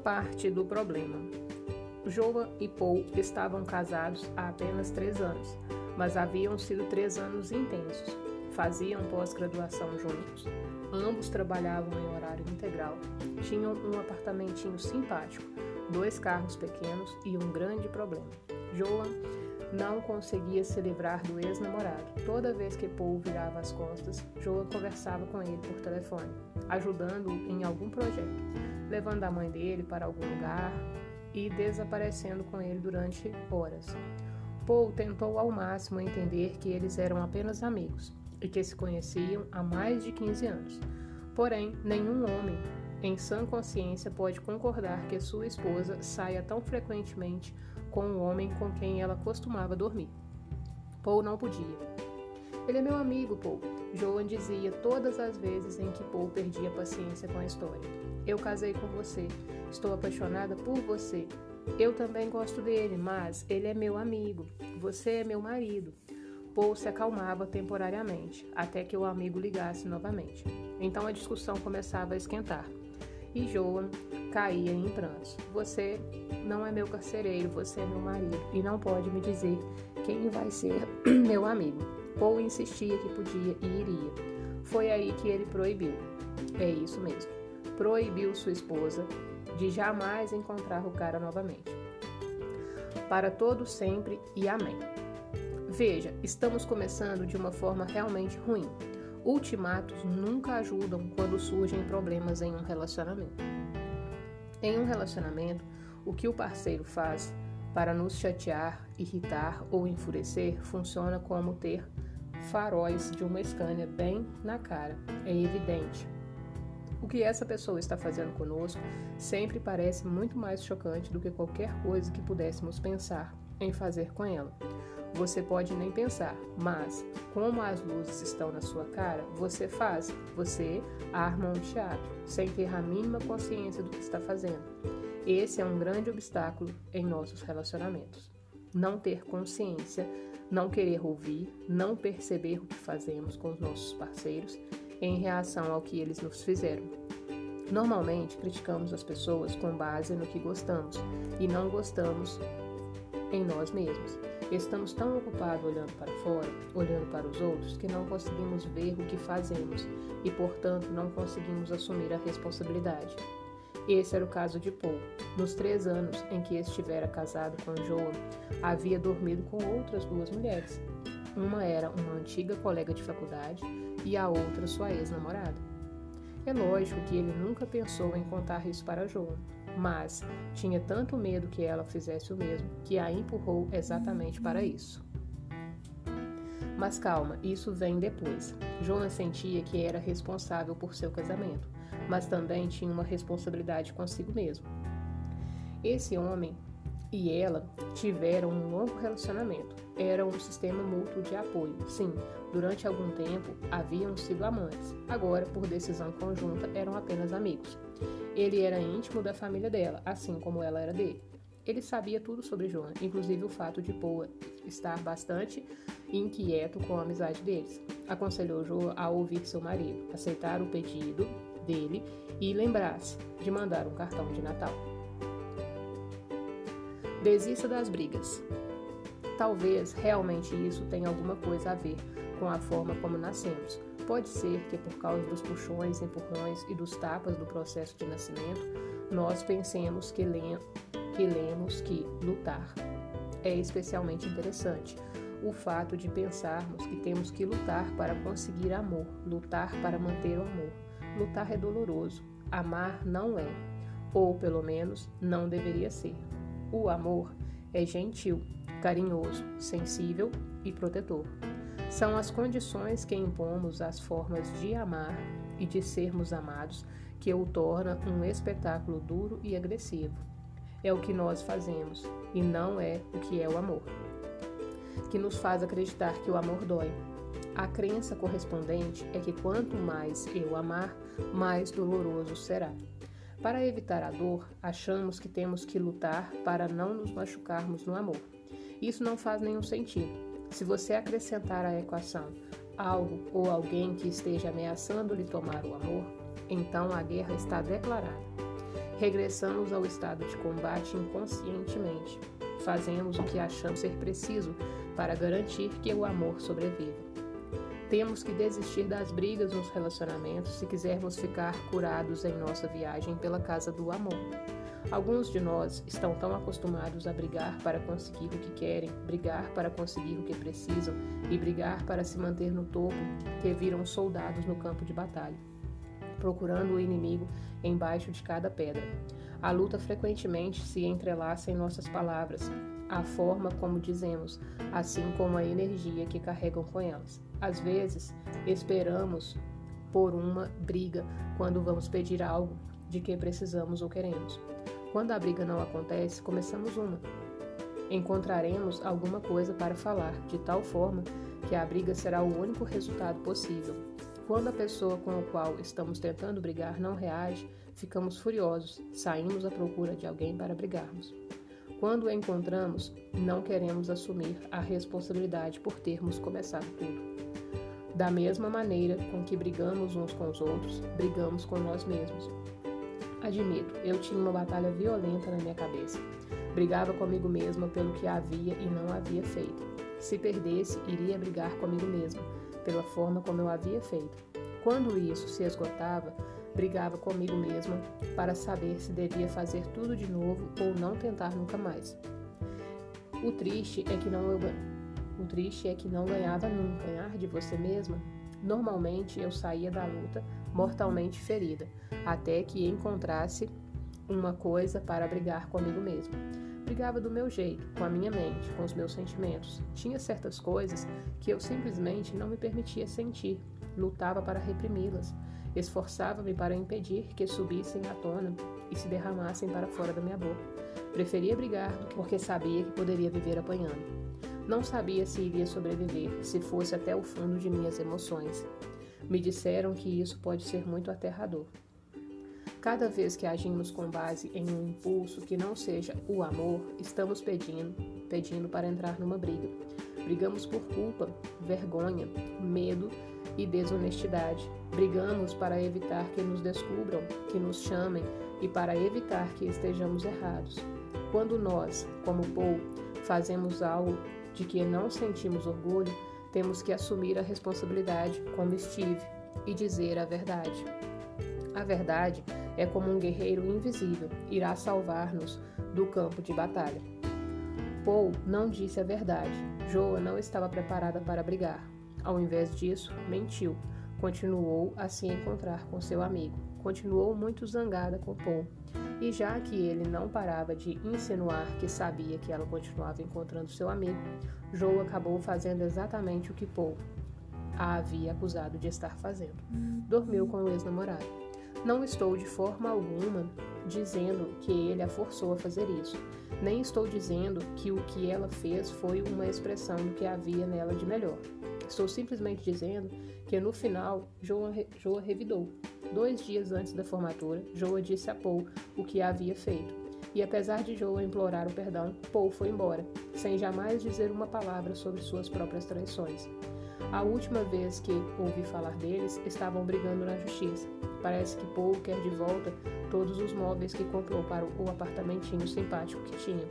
parte do problema. Joa e Paul estavam casados há apenas três anos, mas haviam sido três anos intensos. Faziam pós-graduação juntos, ambos trabalhavam em horário integral, tinham um apartamentinho simpático, dois carros pequenos e um grande problema. Joan não conseguia se livrar do ex-namorado. Toda vez que Paul virava as costas, Joan conversava com ele por telefone, ajudando-o em algum projeto, levando a mãe dele para algum lugar e desaparecendo com ele durante horas. Paul tentou ao máximo entender que eles eram apenas amigos e que se conheciam há mais de 15 anos. Porém, nenhum homem em sã consciência pode concordar que sua esposa saia tão frequentemente com o homem com quem ela costumava dormir. Paul não podia. Ele é meu amigo, Paul, Joan dizia todas as vezes em que Paul perdia paciência com a história. Eu casei com você, estou apaixonada por você. Eu também gosto dele, mas ele é meu amigo. Você é meu marido. Paul se acalmava temporariamente, até que o amigo ligasse novamente. Então a discussão começava a esquentar. E Joan caía em prantos. Você não é meu carcereiro, você é meu marido e não pode me dizer quem vai ser meu amigo. Paul insistia que podia e iria. Foi aí que ele proibiu. É isso mesmo. Proibiu sua esposa de jamais encontrar o cara novamente. Para todo sempre e amém. Veja, estamos começando de uma forma realmente ruim. Ultimatos nunca ajudam quando surgem problemas em um relacionamento. Em um relacionamento, o que o parceiro faz para nos chatear, irritar ou enfurecer funciona como ter faróis de uma Scania bem na cara. É evidente. O que essa pessoa está fazendo conosco sempre parece muito mais chocante do que qualquer coisa que pudéssemos pensar em fazer com ela. Você pode nem pensar, mas como as luzes estão na sua cara, você faz, você arma um teatro, sem ter a mínima consciência do que está fazendo. Esse é um grande obstáculo em nossos relacionamentos. Não ter consciência, não querer ouvir, não perceber o que fazemos com os nossos parceiros em reação ao que eles nos fizeram. Normalmente, criticamos as pessoas com base no que gostamos e não gostamos em nós mesmos. Estamos tão ocupados olhando para fora, olhando para os outros, que não conseguimos ver o que fazemos e, portanto, não conseguimos assumir a responsabilidade. Esse era o caso de Paul. Nos três anos em que estivera casado com Joan, havia dormido com outras duas mulheres. Uma era uma antiga colega de faculdade e a outra sua ex-namorada. É lógico que ele nunca pensou em contar isso para Joan, mas tinha tanto medo que ela fizesse o mesmo que a empurrou exatamente para isso. Mas calma, isso vem depois. Jonas sentia que era responsável por seu casamento, mas também tinha uma responsabilidade consigo mesmo. Esse homem e ela tiveram um longo relacionamento. Era um sistema mútuo de apoio. Sim, durante algum tempo haviam sido amantes. Agora, por decisão conjunta, eram apenas amigos. Ele era íntimo da família dela, assim como ela era dele. Ele sabia tudo sobre Joan, inclusive o fato de Poa estar bastante inquieto com a amizade deles. Aconselhou Joan a ouvir seu marido, aceitar o pedido dele e lembrar-se de mandar um cartão de Natal. Desista das brigas. Talvez realmente isso tenha alguma coisa a ver com a forma como nascemos. Pode ser que por causa dos puxões, empurrões e dos tapas do processo de nascimento, nós pensemos que, le que lemos que lutar é especialmente interessante. O fato de pensarmos que temos que lutar para conseguir amor, lutar para manter o amor. Lutar é doloroso, amar não é, ou pelo menos não deveria ser. O amor é gentil, carinhoso, sensível e protetor. São as condições que impomos às formas de amar e de sermos amados que o torna um espetáculo duro e agressivo. É o que nós fazemos e não é o que é o amor, que nos faz acreditar que o amor dói. A crença correspondente é que quanto mais eu amar, mais doloroso será. Para evitar a dor, achamos que temos que lutar para não nos machucarmos no amor. Isso não faz nenhum sentido. Se você acrescentar à equação algo ou alguém que esteja ameaçando lhe tomar o amor, então a guerra está declarada. Regressamos ao estado de combate inconscientemente. Fazemos o que achamos ser preciso para garantir que o amor sobreviva. Temos que desistir das brigas nos relacionamentos se quisermos ficar curados em nossa viagem pela casa do amor. Alguns de nós estão tão acostumados a brigar para conseguir o que querem, brigar para conseguir o que precisam e brigar para se manter no topo que viram soldados no campo de batalha, procurando o inimigo embaixo de cada pedra. A luta frequentemente se entrelaça em nossas palavras, a forma como dizemos, assim como a energia que carregam com elas. Às vezes, esperamos por uma briga quando vamos pedir algo de que precisamos ou queremos. Quando a briga não acontece, começamos uma. Encontraremos alguma coisa para falar, de tal forma que a briga será o único resultado possível. Quando a pessoa com a qual estamos tentando brigar não reage, ficamos furiosos, saímos à procura de alguém para brigarmos. Quando o encontramos, não queremos assumir a responsabilidade por termos começado tudo. Da mesma maneira com que brigamos uns com os outros, brigamos com nós mesmos. Admito, eu tinha uma batalha violenta na minha cabeça. Brigava comigo mesma pelo que havia e não havia feito. Se perdesse, iria brigar comigo mesma, pela forma como eu havia feito. Quando isso se esgotava, brigava comigo mesma para saber se devia fazer tudo de novo ou não tentar nunca mais. O triste é que não eu o triste é que não ganhava nunca. Ganhar de você mesma? Normalmente eu saía da luta mortalmente ferida, até que encontrasse uma coisa para brigar comigo mesma. Brigava do meu jeito, com a minha mente, com os meus sentimentos. Tinha certas coisas que eu simplesmente não me permitia sentir, lutava para reprimi-las. Esforçava-me para impedir que subissem à tona e se derramassem para fora da minha boca. Preferia brigar porque sabia que poderia viver apanhando. Não sabia se iria sobreviver, se fosse até o fundo de minhas emoções. Me disseram que isso pode ser muito aterrador. Cada vez que agimos com base em um impulso que não seja o amor, estamos pedindo, pedindo para entrar numa briga. Brigamos por culpa, vergonha, medo e desonestidade. Brigamos para evitar que nos descubram, que nos chamem e para evitar que estejamos errados. Quando nós, como Paul, fazemos algo de que não sentimos orgulho, temos que assumir a responsabilidade como Steve e dizer a verdade. A verdade é como um guerreiro invisível, irá salvar-nos do campo de batalha. Paul não disse a verdade. Joa não estava preparada para brigar. Ao invés disso, mentiu. Continuou a se encontrar com seu amigo. Continuou muito zangada com Paul. E já que ele não parava de insinuar que sabia que ela continuava encontrando seu amigo, Joe acabou fazendo exatamente o que Paul a havia acusado de estar fazendo. Dormiu com o ex-namorado. Não estou de forma alguma dizendo que ele a forçou a fazer isso. Nem estou dizendo que o que ela fez foi uma expressão do que havia nela de melhor. Estou simplesmente dizendo que no final Joa, Joa revidou. Dois dias antes da formatura, Joa disse a Paul o que havia feito. E apesar de Joa implorar o perdão, Paul foi embora, sem jamais dizer uma palavra sobre suas próprias traições. A última vez que ouvi falar deles, estavam brigando na justiça. Parece que Paul quer de volta todos os móveis que comprou para o apartamentinho simpático que tinha.